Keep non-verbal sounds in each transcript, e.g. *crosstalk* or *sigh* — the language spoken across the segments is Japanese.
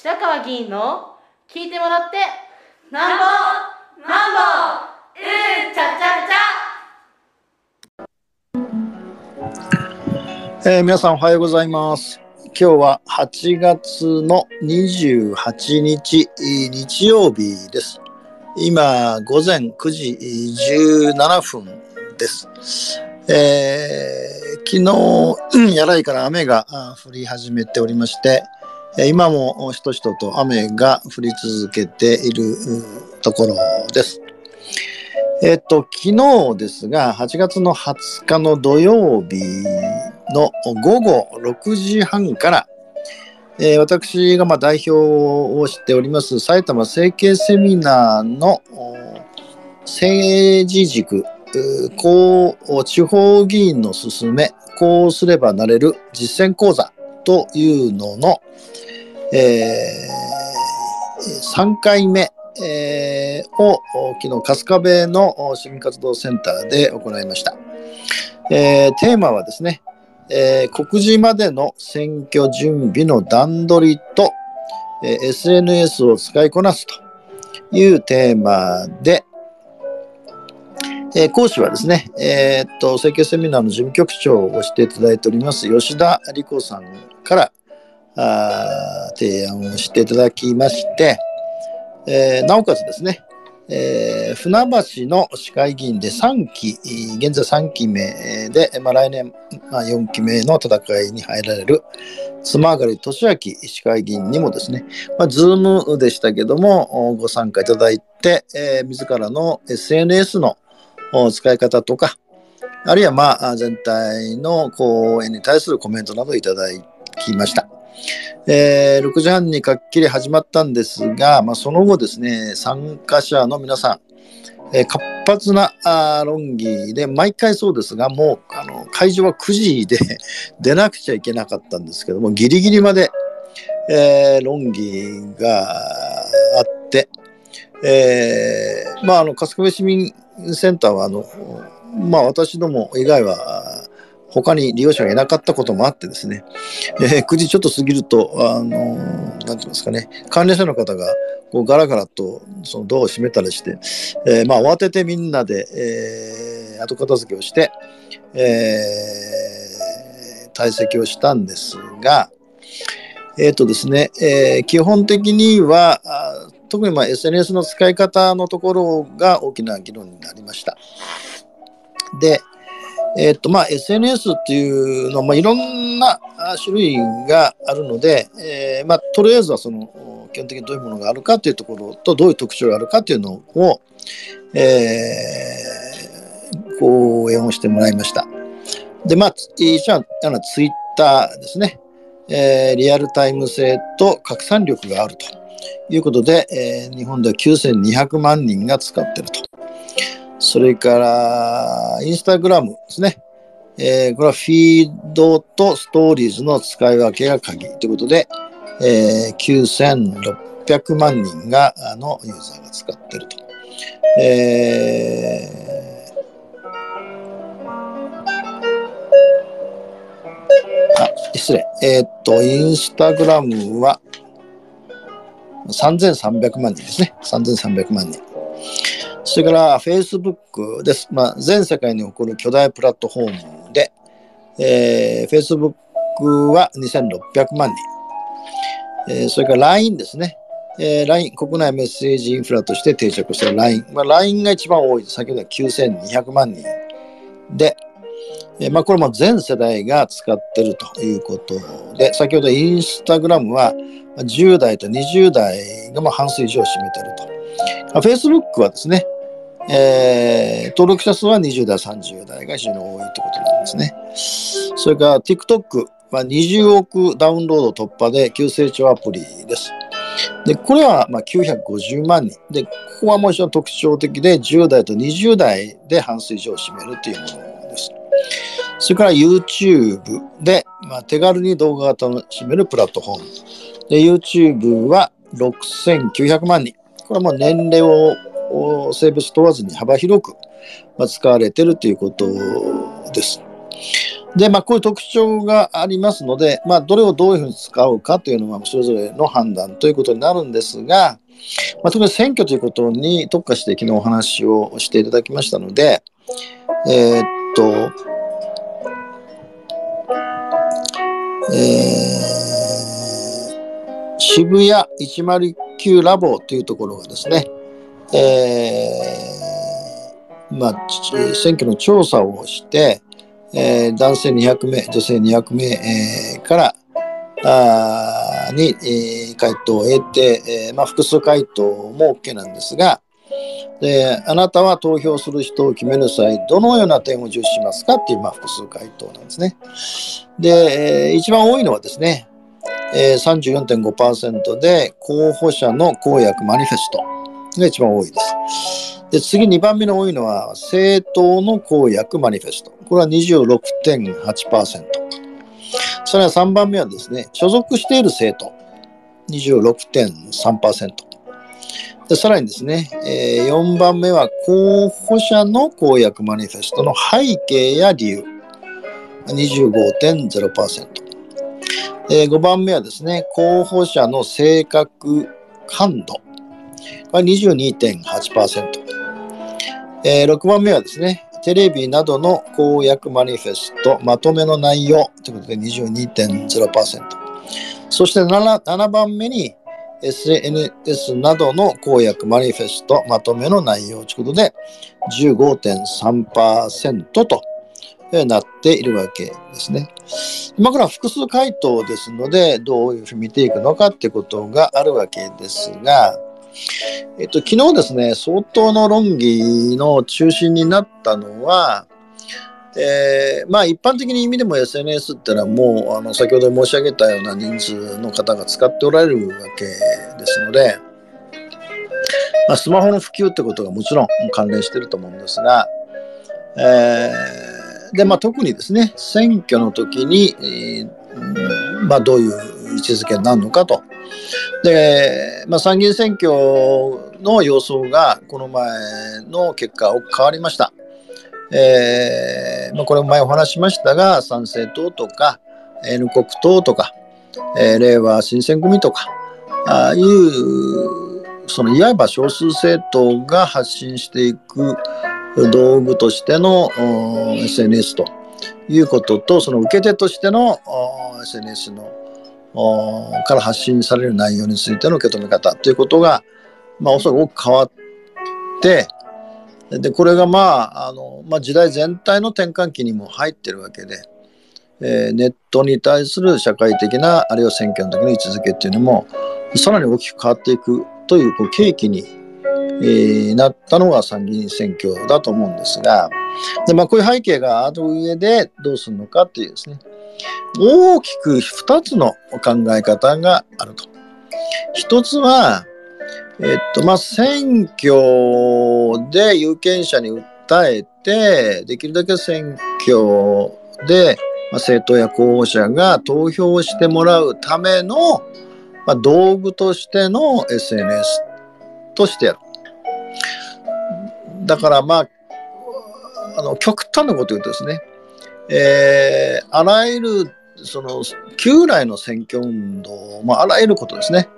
白川議員の聞いてもらってなんぼなんぼうんちゃちゃちゃ。えー、皆さんおはようございます。今日は8月の28日日曜日です。今午前9時17分です。えー、昨日、やらいから雨が降り始めておりまして、今もしとしとと雨が降り続けているところです。えっと、昨日ですが、8月の20日の土曜日の午後6時半から、えー、私がまあ代表をしております埼玉政経セミナーの政治塾こう、地方議員の勧め、こうすればなれる実践講座というのの、えー、3回目、えー、を昨日春日部の市民活動センターで行いました。えー、テーマはですね、えー、告示までの選挙準備の段取りと、えー、SNS を使いこなすというテーマで、えー、講師はですね、えー、っと、政経セミナーの事務局長をしていただいております吉田理子さんからあ提案をしていただきまして、えー、なおかつですね、えー、船橋の市会議員で3期、現在3期目で、まあ、来年、まあ、4期目の戦いに入られる妻上俊明市会議員にもですね、まあ、ズームでしたけども、ご参加いただいて、えー、自らの SNS の使い方とか、あるいはまあ全体の講演に対するコメントなどいただいてきました。えー、6時半にかっきり始まったんですが、まあ、その後ですね、参加者の皆さん、えー、活発なあ論議で、毎回そうですが、もうあの会場は9時で *laughs* 出なくちゃいけなかったんですけども、ギリギリまで、えー、論議があって、えー、まあ、あの、春日部市民センターは、あの、まあ私ども以外は、他に利用者がいなかったこともあってですね、えー、9時ちょっと過ぎると、あのなんて言いますかね、関連者の方がこうガラガラとそのドアを閉めたりして、えー、まあ慌ててみんなで、えー、後片付けをして、えー、退席をしたんですが、えっ、ー、とですね、えー、基本的には、特にまあ SNS の使い方のところが大きな議論になりました。で、えっ、とまあ SNS っていうのは、まあ、いろんな種類があるので、えー、まあ、とりあえずはその基本的にどういうものがあるかというところとどういう特徴があるかというのを、えー、講演をしてもらいました。で、まあ、一番あのツイッターですね、えー、リアルタイム性と拡散力があると。いうことで、えー、日本では9200万人が使っていると。それから、インスタグラムですね。えー、これはフィードとストーリーズの使い分けが鍵ということで、えー、9600万人が、あの、ユーザーが使ってると。えー、あ、失礼。えー、っと、インスタグラムは、3300万人ですね。3300万人。それから Facebook です。まあ、全世界に起こる巨大プラットフォームで、えー、Facebook は2600万人。えー、それから LINE ですね。えー、LINE、国内メッセージインフラとして定着した LINE。まあ、LINE が一番多い。先ほどは9200万人。で、えまあ、これも全世代が使ってるということで、先ほどインスタグラムは10代と20代がま半数以上を占めてると。フェイスブックはですね、えー、登録者数は20代、30代が非常に多いということなんですね。それから TikTok は20億ダウンロード突破で急成長アプリです。で、これはまあ950万人。で、ここはもう一度特徴的で、10代と20代で半数以上を占めるというものです。それから YouTube で、まあ、手軽に動画が楽しめるプラットフォーム。で、YouTube は6900万人。これはもう年齢を性別問わずに幅広く、まあ、使われているということです。で、まあ、こういう特徴がありますので、まあ、どれをどういうふうに使うかというのは、それぞれの判断ということになるんですが、まあ、特に選挙ということに特化して昨日お話をしていただきましたので、えー、っと、えー、渋谷109ラボというところがですね、えー、まあ、選挙の調査をして、えー、男性200名、女性200名、えー、からあに、えー、回答を得て、えーまあ、複数回答も OK なんですが、であなたは投票する人を決める際、どのような点を重視しますかっていう、まあ、複数回答なんですね。で、えー、一番多いのはですね、えー、34.5%で候補者の公約マニフェストが一番多いです。で次2番目の多いのは政党の公約マニフェスト。これは26.8%。それは3番目はですね、所属している政党。26.3%。でさらにですね、えー、4番目は候補者の公約マニフェストの背景や理由。25.0%。えー、5番目はですね、候補者の性格感度。これ22.8%。えー、6番目はですね、テレビなどの公約マニフェスト、まとめの内容ということで22.0%。そして 7, 7番目に SNS などの公約マニフェスト、まとめの内容ということで15.3%となっているわけですね。今から複数回答ですので、どういうふうに見ていくのかってことがあるわけですが、えっと、昨日ですね、相当の論議の中心になったのは、えー、まあ一般的に意味でも SNS ってのはもうあの先ほど申し上げたような人数の方が使っておられるわけですので、まあ、スマホの普及ってことがもちろん関連してると思うんですが、えー、でまあ、特にですね選挙の時に、えー、まあ、どういう位置づけになるのかと。で、まあ、参議院選挙の様相がこの前の結果を変わりました。えー、まあ、これも前お話しましたが、参政党とか、N 国党とか、えー、令和新選組とか、ああいう、そのいわば少数政党が発信していく道具としての SNS ということと、その受け手としての SNS のから発信される内容についての受け止め方ということが、まあ、おそらく大きく変わって、で、これがまあ、あの、まあ、時代全体の転換期にも入ってるわけで、えー、ネットに対する社会的な、あるいは選挙の時の位置づけっていうのも、さらに大きく変わっていくというこう契機に、えー、なったのが参議院選挙だと思うんですが、でまあ、こういう背景がある上でどうするのかっていうですね、大きく2つの考え方があると。一つは、えっと、まあ、選挙で有権者に訴えて、できるだけ選挙で、まあ、政党や候補者が投票してもらうための、まあ、道具としての SNS としてやる。だからまあ、あの極端なこと言うとですね、えー、あらゆるその旧来の選挙運動、まあ、あらゆることですね、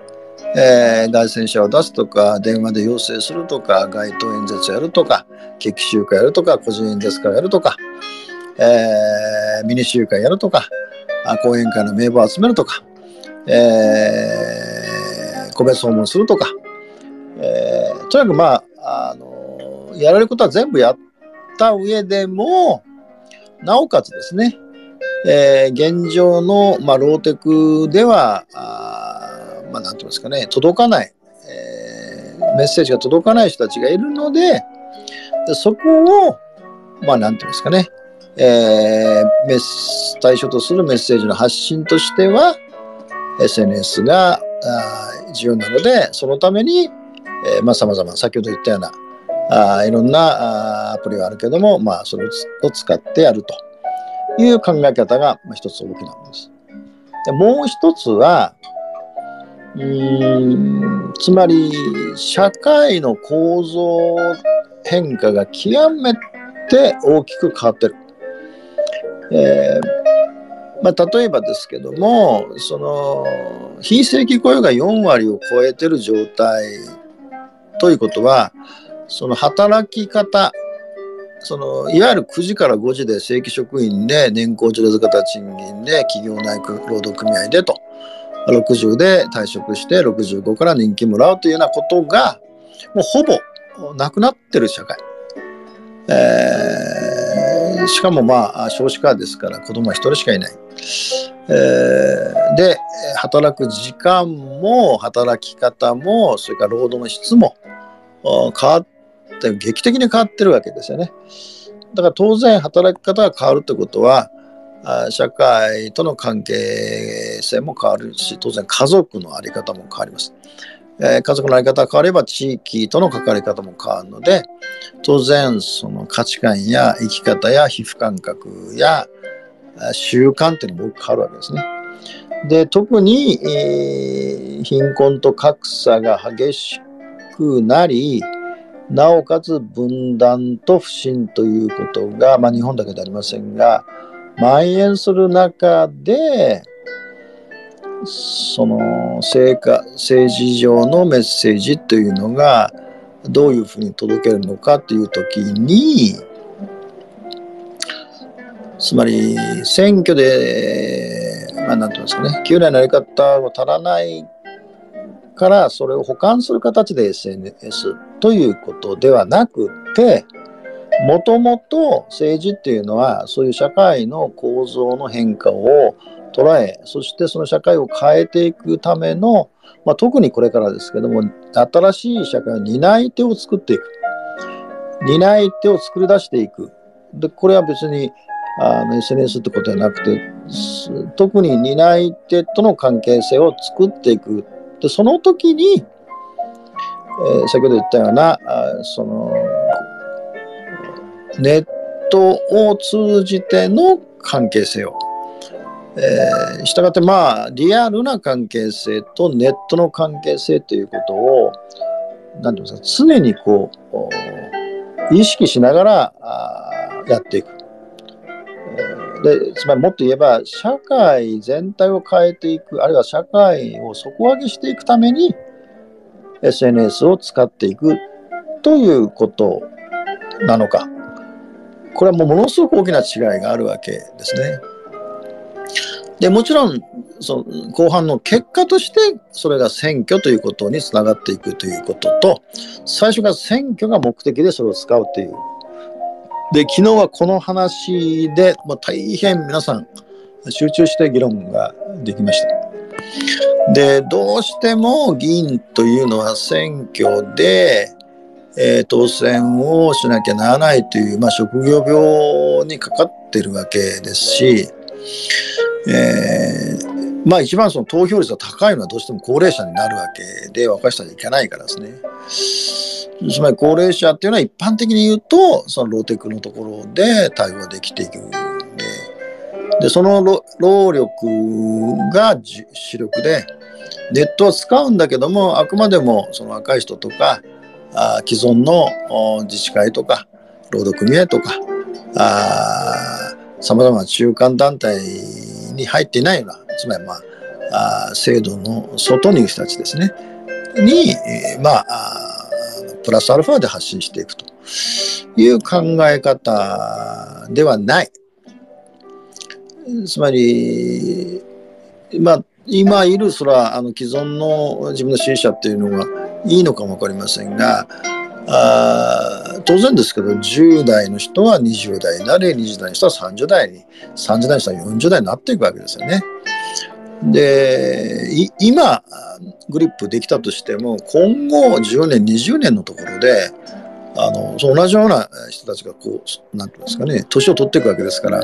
えー、街宣車を出すとか電話で要請するとか街頭演説やるとか決起集会やるとか個人演説会やるとか、えー、ミニ集会やるとか講演会の名簿を集めるとか、えー、個別訪問するとか、えー、とにかくまああのやれることは全部やった上でもなおかつですね、えー、現状の、まあ、ローテクでは、あまあ、なんていうんですかね、届かない、えー、メッセージが届かない人たちがいるので、でそこを、まあ、なんていうんですかね、えー、メス対象とするメッセージの発信としては、SNS が重要なので、そのために、えー、まあ、様々、先ほど言ったような、あいろんなあアプリがあるけども、まあ、それを使ってやるという考え方が、まあ、一つ大きなんです。でもう一つは、うんつまり社会の構造変化が極めて大きく変わってる。えーまあ、例えばですけどもその非正規雇用が4割を超えてる状態ということはその働き方そのいわゆる9時から5時で正規職員で年功序列型賃金で企業内労働組合でと60で退職して65から年金もらうというようなことがもうほぼなくなってる社会。えー、しかもまあ少子化ですから子供は1人しかいない。えー、で働く時間も働き方もそれから労働の質も変わって劇的に変わってるわけですよね。だから当然働き方が変わるってことは社会との関係性も変わるし当然家族の在り方も変わります。え家族の在り方が変われば地域との関わり方も変わるので当然その価値観や生き方や皮膚感覚や習慣っていうのも変わるわけですね。で特に、えー、貧困と格差が激しくなりなおかつ分断と不信ということが、まあ、日本だけではありませんが蔓延する中でその政政治上のメッセージというのがどういうふうに届けるのかという時につまり選挙で、まあ、なんて言いますかね、旧来のやり方を足らないからそれを補完する形で SNS ということではなくて、もともと政治っていうのはそういう社会の構造の変化を捉えそしてその社会を変えていくための、まあ、特にこれからですけども新しい社会の担い手を作っていく。担い手を作り出していく。でこれは別にあの SNS ってことじゃなくて特に担い手との関係性を作っていく。でその時に、えー、先ほど言ったようなあそのネットを通じての関係性をえー、したがってまあリアルな関係性とネットの関係性ということを何て言うんですか常にこう意識しながらやっていく。でつまりもっと言えば社会全体を変えていくあるいは社会を底上げしていくために SNS を使っていくということなのかこれはもうものすごく大きな違いがあるわけですね。でもちろんその後半の結果としてそれが選挙ということにつながっていくということと最初が選挙が目的でそれを使うというで昨日はこの話で、まあ、大変皆さん集中して議論ができました。でどうしても議員というのは選挙で、えー、当選をしなきゃならないという、まあ、職業病にかかってるわけですしえ、まあ一番その投票率が高いのはどうしても高齢者になるわけで若い人はいけないからですね。つまり高齢者っていうのは一般的に言うとそのローテクのところで対応できていくんででその労力が主力でネットは使うんだけどもあくまでもその若い人とかあ既存の自治会とか労働組合とかさまざまな中間団体に入っていないような、つまりまあ、あ制度の外にいる人たちですね、に、まあプラスアルファで発信していくという考え方ではない。つまり、まあ、今いるそれはあの既存の自分の支持者っていうのがいいのかも分かりませんが、あ当然ですけど10代の人は20代になり20代の人は30代に30代の人は40代になっていくわけですよね。で今グリップできたとしても今後10年20年のところであのそ同じような人たちがこう何て言うんですかね年を取っていくわけですから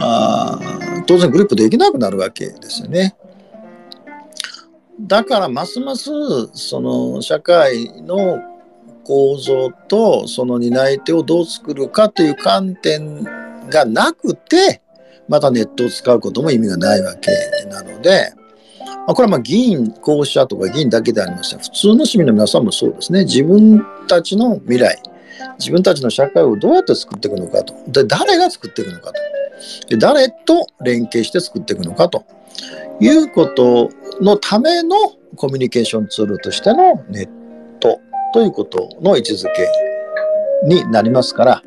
あ当然グリップできなくなるわけですよね。だからますますその社会の構造とその担い手をどう作るかという観点がなくてまたネットを使うことも意味がないわけなので、ま、これはま議員候補者とか議員だけでありません普通の市民の皆さんもそうですね。自分たちの未来自分たちの社会をどうやって作っていくのかと。で誰が作っていくのかと。で誰と連携して作っていくのかと。いうことのためのコミュニケーションツールとしてのネットということの位置づけになりますから、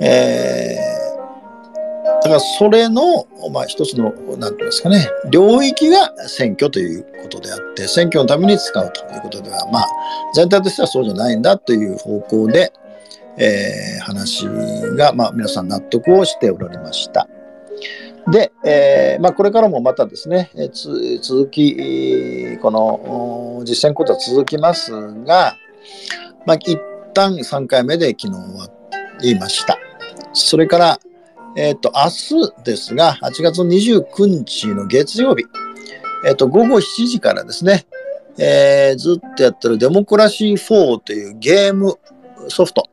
えー、だからそれの、まあ、一つの、なんていうんですかね、領域が選挙ということであって、選挙のために使うということでは、まあ、全体としてはそうじゃないんだという方向で、えー、話が、まあ、皆さん納得をしておられました。で、えーまあ、これからもまたですね、えー、続き、この実践講座続きますが、まあ、一旦3回目で昨日終わりました。それから、えっ、ー、と、明日ですが、8月29日の月曜日、えっ、ー、と、午後7時からですね、えー、ずっとやってるデモクラシー4というゲームソフト、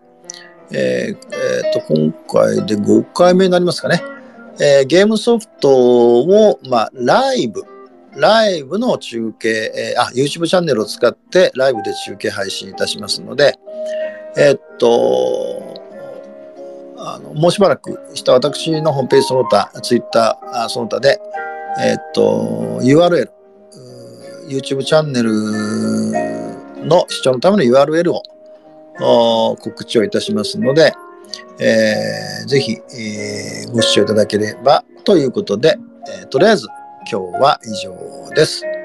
えーえー、と今回で5回目になりますかね、えー、ゲームソフトを、まあ、ライブ、ライブの中継、えー、あ、YouTube チャンネルを使ってライブで中継配信いたしますので、えー、っと、あの、もうしばらくした私のホームページその他、Twitter その他で、えー、っと、URL、YouTube チャンネルの視聴のための URL を告知をいたしますので、えー、ぜひ、えー、ご視聴いただければということで、えー、とりあえず今日は以上です。